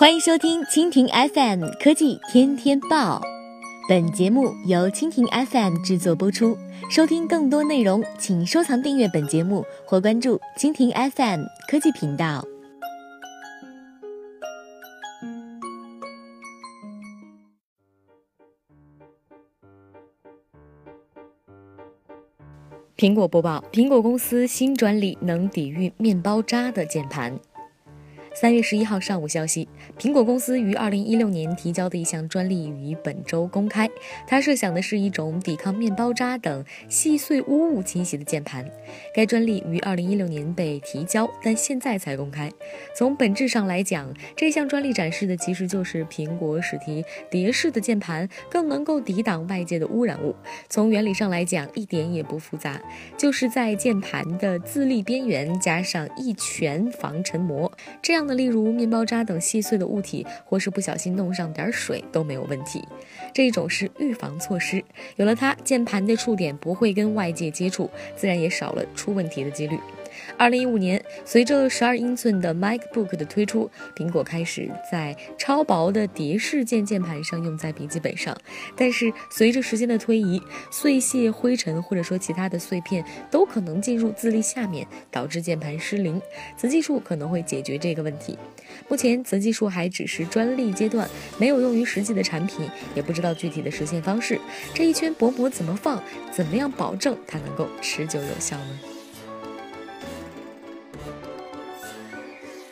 欢迎收听蜻蜓 FM 科技天天报，本节目由蜻蜓 FM 制作播出。收听更多内容，请收藏订阅本节目或关注蜻蜓 FM 科技频道。苹果播报：苹果公司新专利能抵御面包渣的键盘。三月十一号上午，消息，苹果公司于二零一六年提交的一项专利于本周公开。它设想的是一种抵抗面包渣等细碎污物侵袭的键盘。该专利于二零一六年被提交，但现在才公开。从本质上来讲，这项专利展示的其实就是苹果使其蝶式的键盘更能够抵挡外界的污染物。从原理上来讲，一点也不复杂，就是在键盘的自立边缘加上一拳防尘膜，这样。的，例如面包渣等细碎的物体，或是不小心弄上点水都没有问题。这一种是预防措施，有了它，键盘的触点不会跟外界接触，自然也少了出问题的几率。二零一五年，随着十二英寸的 MacBook 的推出，苹果开始在超薄的蝶式键键盘上用在笔记本上。但是，随着时间的推移，碎屑、灰尘或者说其他的碎片都可能进入字粒下面，导致键盘失灵。此技术可能会解决这个问题。目前，此技术还只是专利阶段，没有用于实际的产品，也不知道具体的实现方式。这一圈薄膜怎么放？怎么样保证它能够持久有效呢？